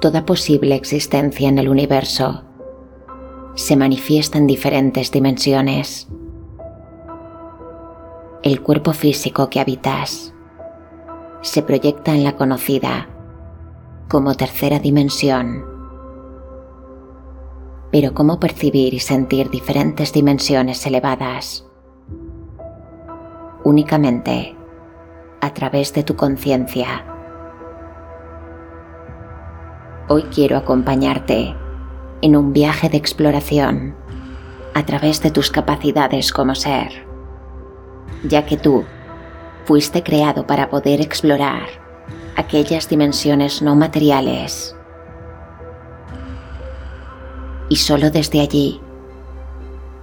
Toda posible existencia en el universo se manifiesta en diferentes dimensiones. El cuerpo físico que habitas se proyecta en la conocida como tercera dimensión. Pero ¿cómo percibir y sentir diferentes dimensiones elevadas? Únicamente a través de tu conciencia. Hoy quiero acompañarte en un viaje de exploración a través de tus capacidades como ser, ya que tú fuiste creado para poder explorar aquellas dimensiones no materiales. Y solo desde allí,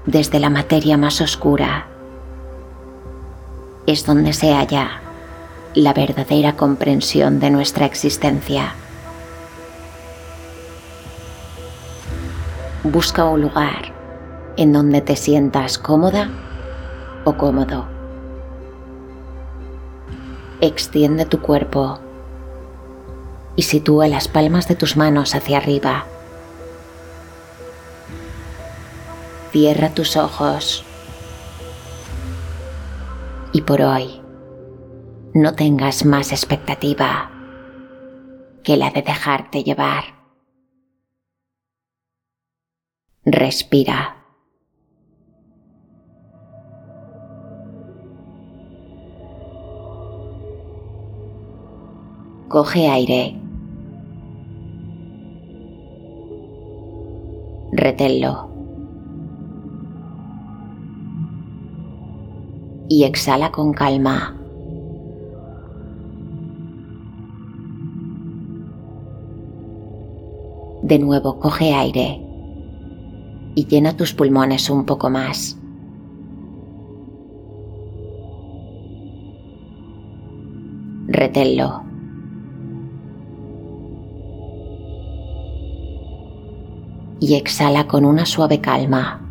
desde la materia más oscura, es donde se halla la verdadera comprensión de nuestra existencia. Busca un lugar en donde te sientas cómoda o cómodo. Extiende tu cuerpo y sitúa las palmas de tus manos hacia arriba. Cierra tus ojos. Y por hoy, no tengas más expectativa que la de dejarte llevar. Respira. Coge aire. Reténlo. Y exhala con calma. De nuevo coge aire y llena tus pulmones un poco más. Reténlo. Y exhala con una suave calma.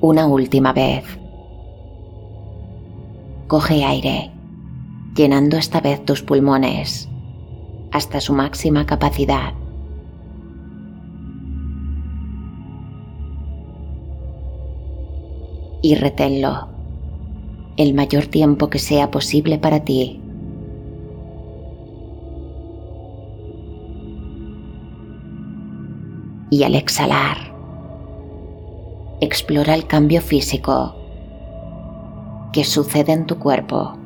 Una última vez. Coge aire llenando esta vez tus pulmones hasta su máxima capacidad. Y reténlo el mayor tiempo que sea posible para ti. Y al exhalar, explora el cambio físico que sucede en tu cuerpo.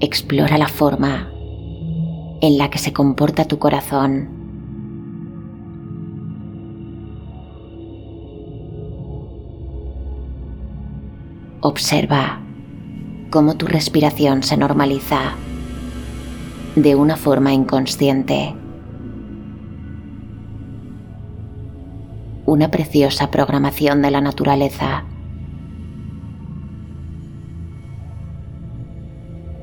Explora la forma en la que se comporta tu corazón. Observa cómo tu respiración se normaliza de una forma inconsciente. Una preciosa programación de la naturaleza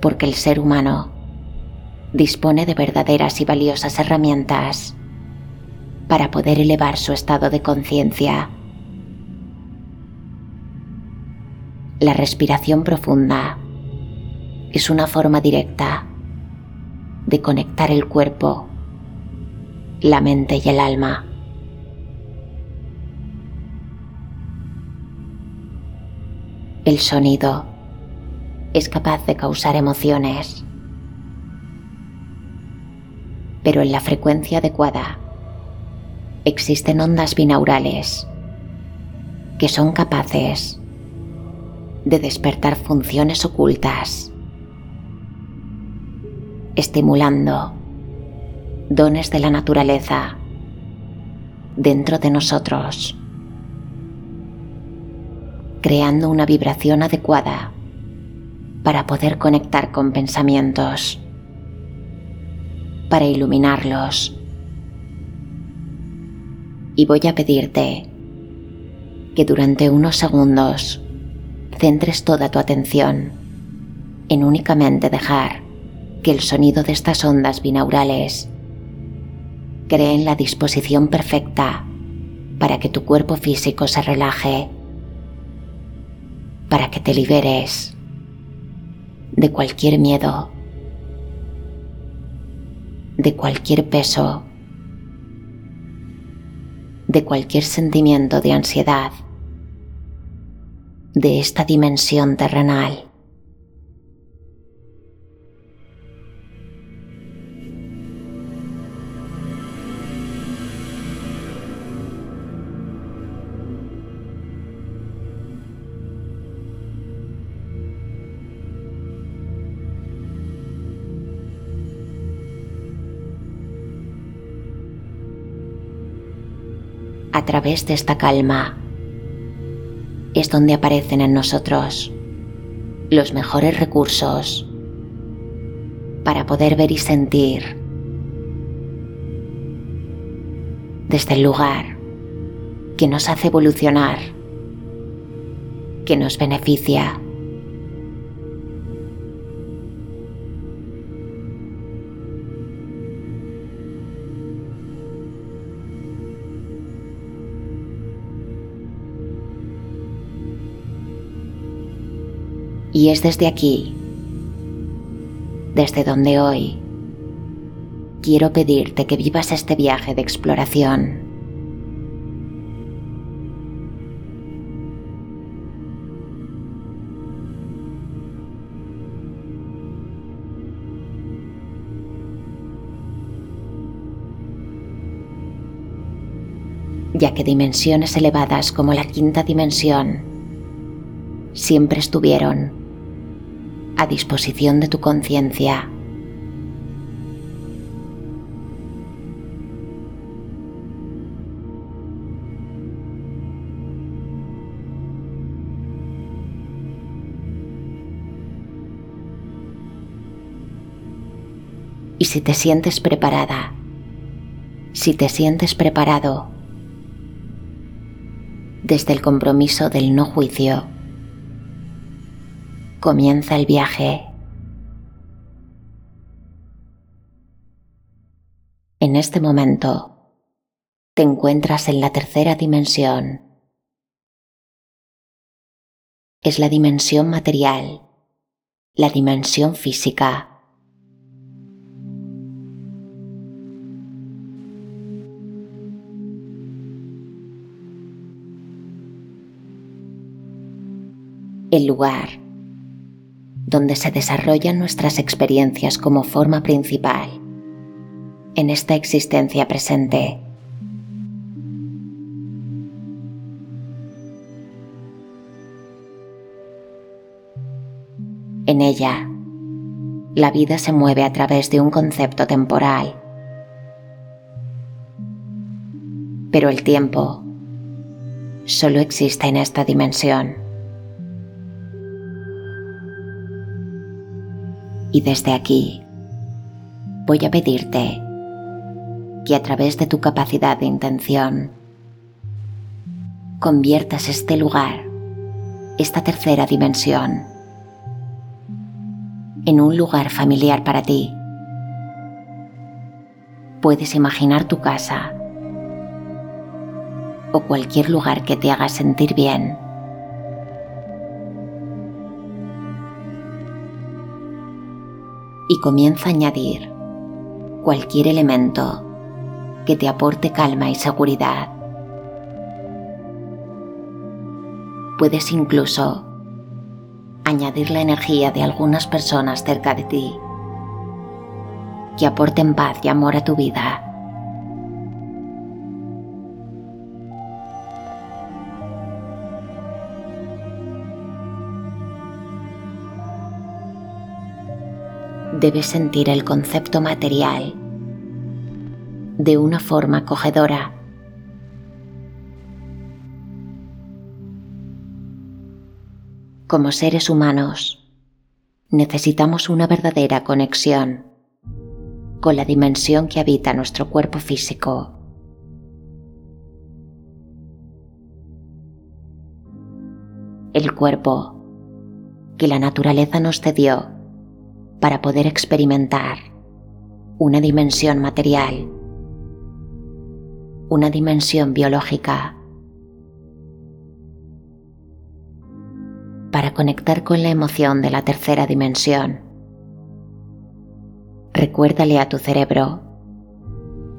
porque el ser humano dispone de verdaderas y valiosas herramientas para poder elevar su estado de conciencia. La respiración profunda es una forma directa de conectar el cuerpo, la mente y el alma. El sonido es capaz de causar emociones. Pero en la frecuencia adecuada existen ondas binaurales que son capaces de despertar funciones ocultas, estimulando dones de la naturaleza dentro de nosotros, creando una vibración adecuada para poder conectar con pensamientos, para iluminarlos. Y voy a pedirte que durante unos segundos centres toda tu atención en únicamente dejar que el sonido de estas ondas binaurales creen la disposición perfecta para que tu cuerpo físico se relaje, para que te liberes de cualquier miedo, de cualquier peso, de cualquier sentimiento de ansiedad, de esta dimensión terrenal. A través de esta calma es donde aparecen en nosotros los mejores recursos para poder ver y sentir desde el lugar que nos hace evolucionar, que nos beneficia. Y es desde aquí, desde donde hoy, quiero pedirte que vivas este viaje de exploración. ya que dimensiones elevadas como la quinta dimensión siempre estuvieron a disposición de tu conciencia. Y si te sientes preparada, si te sientes preparado, desde el compromiso del no juicio, comienza el viaje. En este momento te encuentras en la tercera dimensión. Es la dimensión material, la dimensión física. El lugar donde se desarrollan nuestras experiencias como forma principal en esta existencia presente. En ella, la vida se mueve a través de un concepto temporal. Pero el tiempo solo existe en esta dimensión. Y desde aquí voy a pedirte que a través de tu capacidad de intención conviertas este lugar, esta tercera dimensión, en un lugar familiar para ti. Puedes imaginar tu casa o cualquier lugar que te haga sentir bien. Y comienza a añadir cualquier elemento que te aporte calma y seguridad. Puedes incluso añadir la energía de algunas personas cerca de ti que aporten paz y amor a tu vida. Debes sentir el concepto material de una forma acogedora. Como seres humanos, necesitamos una verdadera conexión con la dimensión que habita nuestro cuerpo físico. El cuerpo que la naturaleza nos cedió para poder experimentar una dimensión material una dimensión biológica para conectar con la emoción de la tercera dimensión. Recuérdale a tu cerebro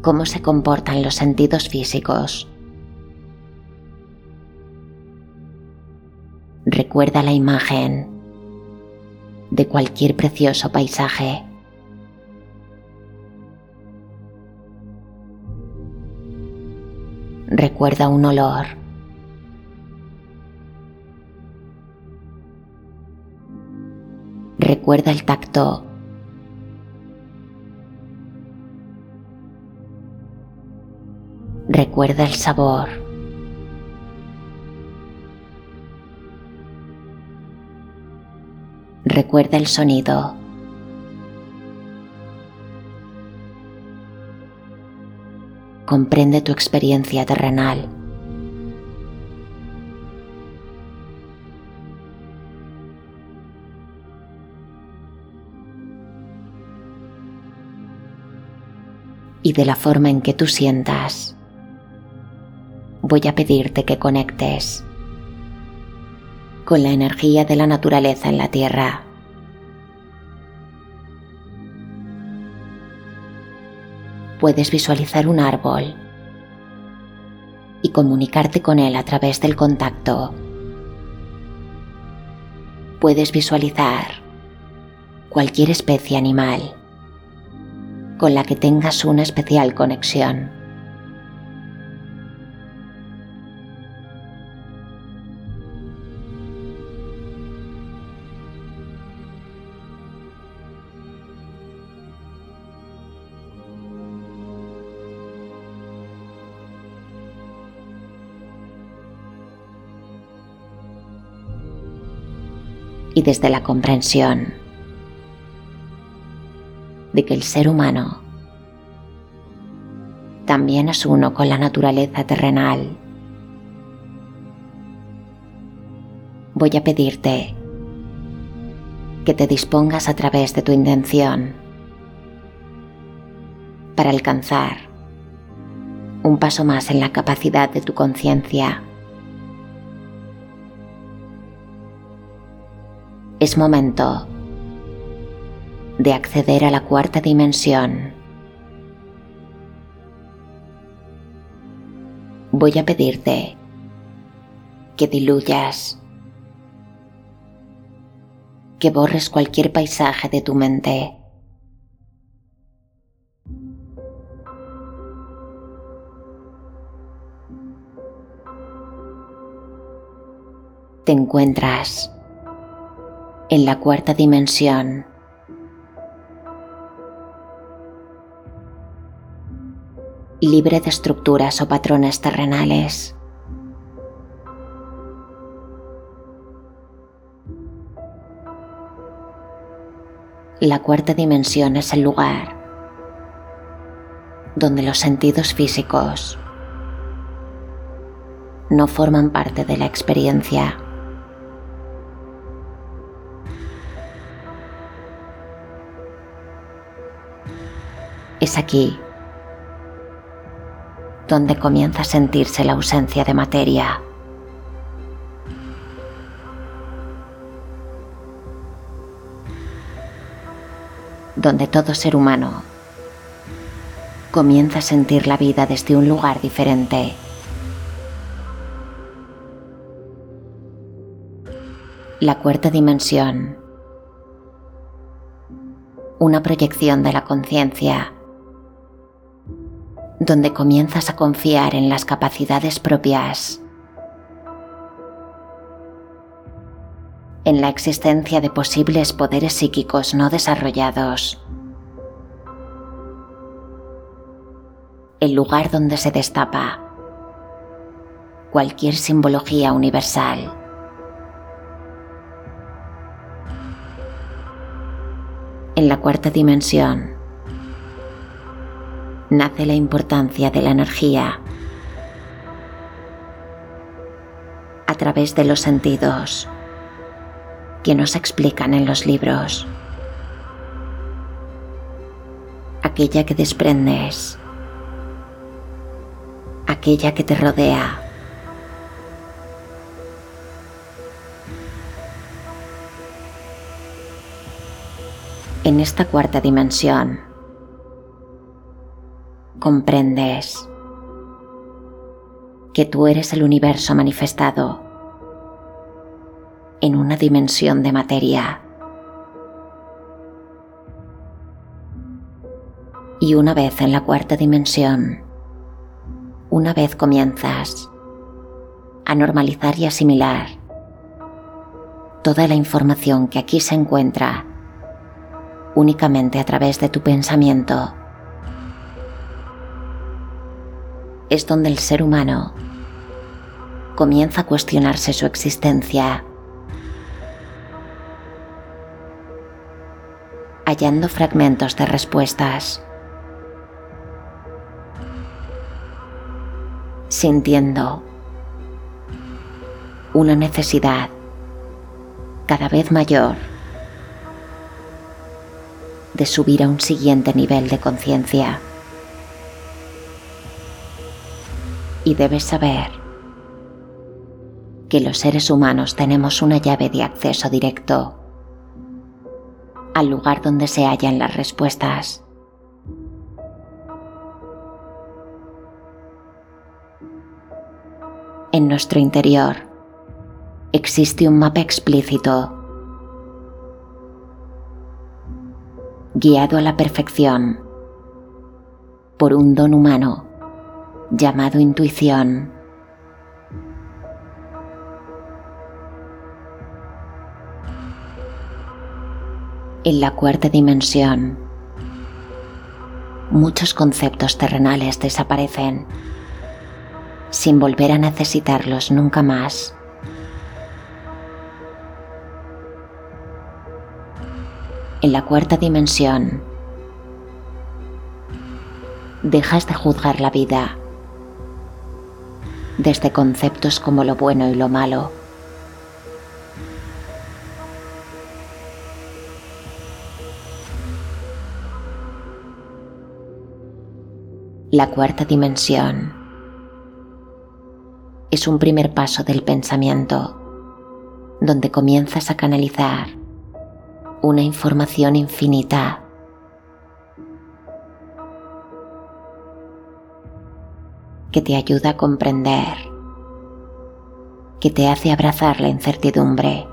cómo se comportan los sentidos físicos. Recuerda la imagen de cualquier precioso paisaje. Recuerda un olor. Recuerda el tacto. Recuerda el sabor. Recuerda el sonido. Comprende tu experiencia terrenal. Y de la forma en que tú sientas, voy a pedirte que conectes con la energía de la naturaleza en la Tierra. Puedes visualizar un árbol y comunicarte con él a través del contacto. Puedes visualizar cualquier especie animal con la que tengas una especial conexión. Y desde la comprensión de que el ser humano también es uno con la naturaleza terrenal. Voy a pedirte que te dispongas a través de tu intención para alcanzar un paso más en la capacidad de tu conciencia es momento de acceder a la cuarta dimensión. Voy a pedirte que diluyas, que borres cualquier paisaje de tu mente. Te encuentras en la cuarta dimensión. libre de estructuras o patrones terrenales. La cuarta dimensión es el lugar donde los sentidos físicos no forman parte de la experiencia. Es aquí donde comienza a sentirse la ausencia de materia. Donde todo ser humano comienza a sentir la vida desde un lugar diferente. La cuarta dimensión. Una proyección de la conciencia donde comienzas a confiar en las capacidades propias, en la existencia de posibles poderes psíquicos no desarrollados, el lugar donde se destapa cualquier simbología universal. En la cuarta dimensión, nace la importancia de la energía a través de los sentidos que nos explican en los libros. Aquella que desprendes aquella que te rodea. En esta cuarta dimensión, comprendes que tú eres el universo manifestado en una dimensión de materia. Y una vez en la cuarta dimensión, una vez comienzas a normalizar y asimilar toda la información que aquí se encuentra únicamente a través de tu pensamiento, es donde el ser humano comienza a cuestionarse su existencia, hallando fragmentos de respuestas, sintiendo una necesidad cada vez mayor de subir a un siguiente nivel de conciencia. Y debes saber que los seres humanos tenemos una llave de acceso directo al lugar donde se hallan las respuestas. En nuestro interior existe un mapa explícito guiado a la perfección por un don humano llamado intuición. En la cuarta dimensión, muchos conceptos terrenales desaparecen sin volver a necesitarlos nunca más. En la cuarta dimensión, dejas de juzgar la vida desde conceptos como lo bueno y lo malo. La cuarta dimensión es un primer paso del pensamiento donde comienzas a canalizar una información infinita que te ayuda a comprender, que te hace abrazar la incertidumbre.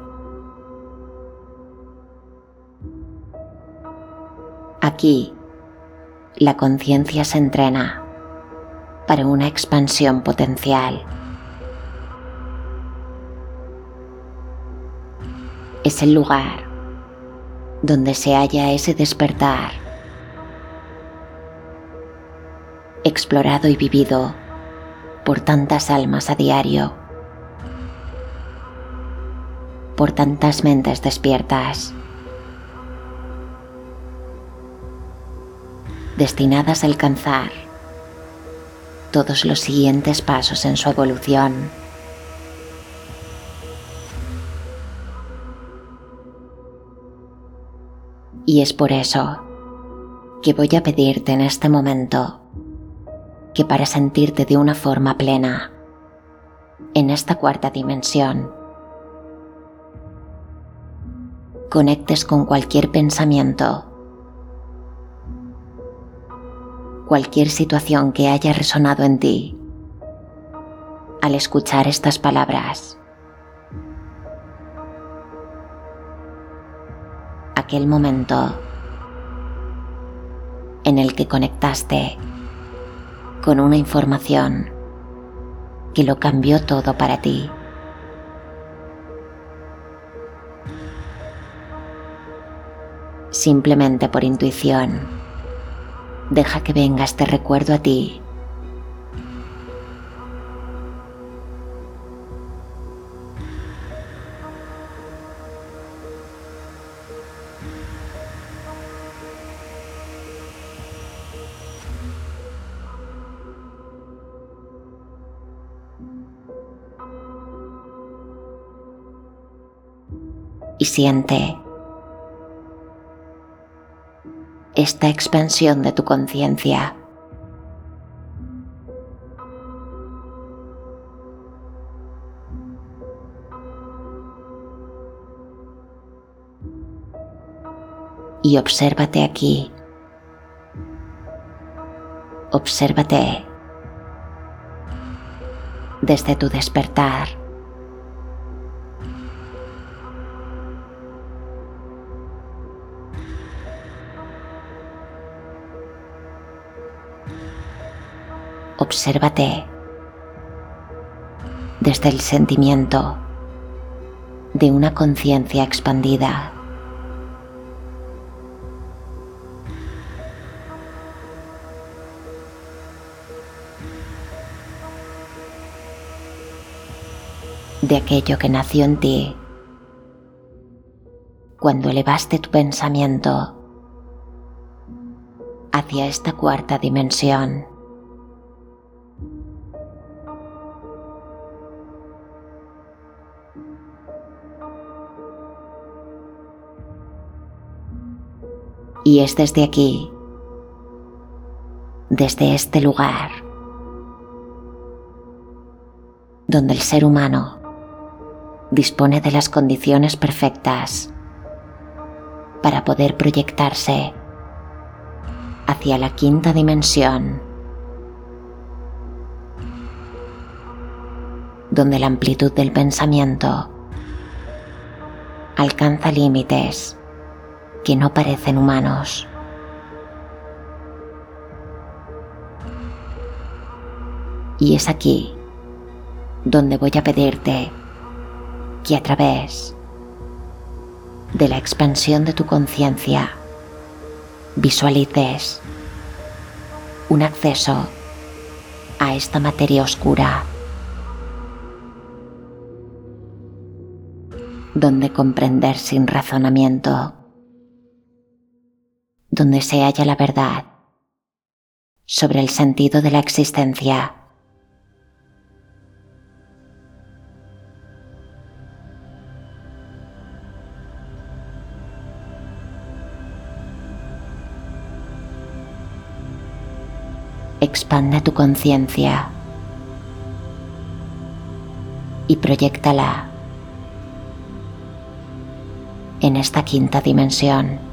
Aquí, la conciencia se entrena para una expansión potencial. Es el lugar donde se halla ese despertar, explorado y vivido por tantas almas a diario, por tantas mentes despiertas, destinadas a alcanzar todos los siguientes pasos en su evolución. Y es por eso que voy a pedirte en este momento que para sentirte de una forma plena en esta cuarta dimensión. Conectes con cualquier pensamiento, cualquier situación que haya resonado en ti al escuchar estas palabras. Aquel momento en el que conectaste con una información que lo cambió todo para ti. Simplemente por intuición, deja que venga este recuerdo a ti siente esta expansión de tu conciencia. Y obsérvate aquí. Obsérvate desde tu despertar. Obsérvate desde el sentimiento de una conciencia expandida. de aquello que nació en ti cuando elevaste tu pensamiento hacia esta cuarta dimensión. Y es desde aquí, desde este lugar, donde el ser humano dispone de las condiciones perfectas para poder proyectarse hacia la quinta dimensión, donde la amplitud del pensamiento alcanza límites que no parecen humanos. Y es aquí donde voy a pedirte que a través de la expansión de tu conciencia visualices un acceso a esta materia oscura donde comprender sin razonamiento, donde se halla la verdad sobre el sentido de la existencia expande tu conciencia y proyectala en esta quinta dimensión.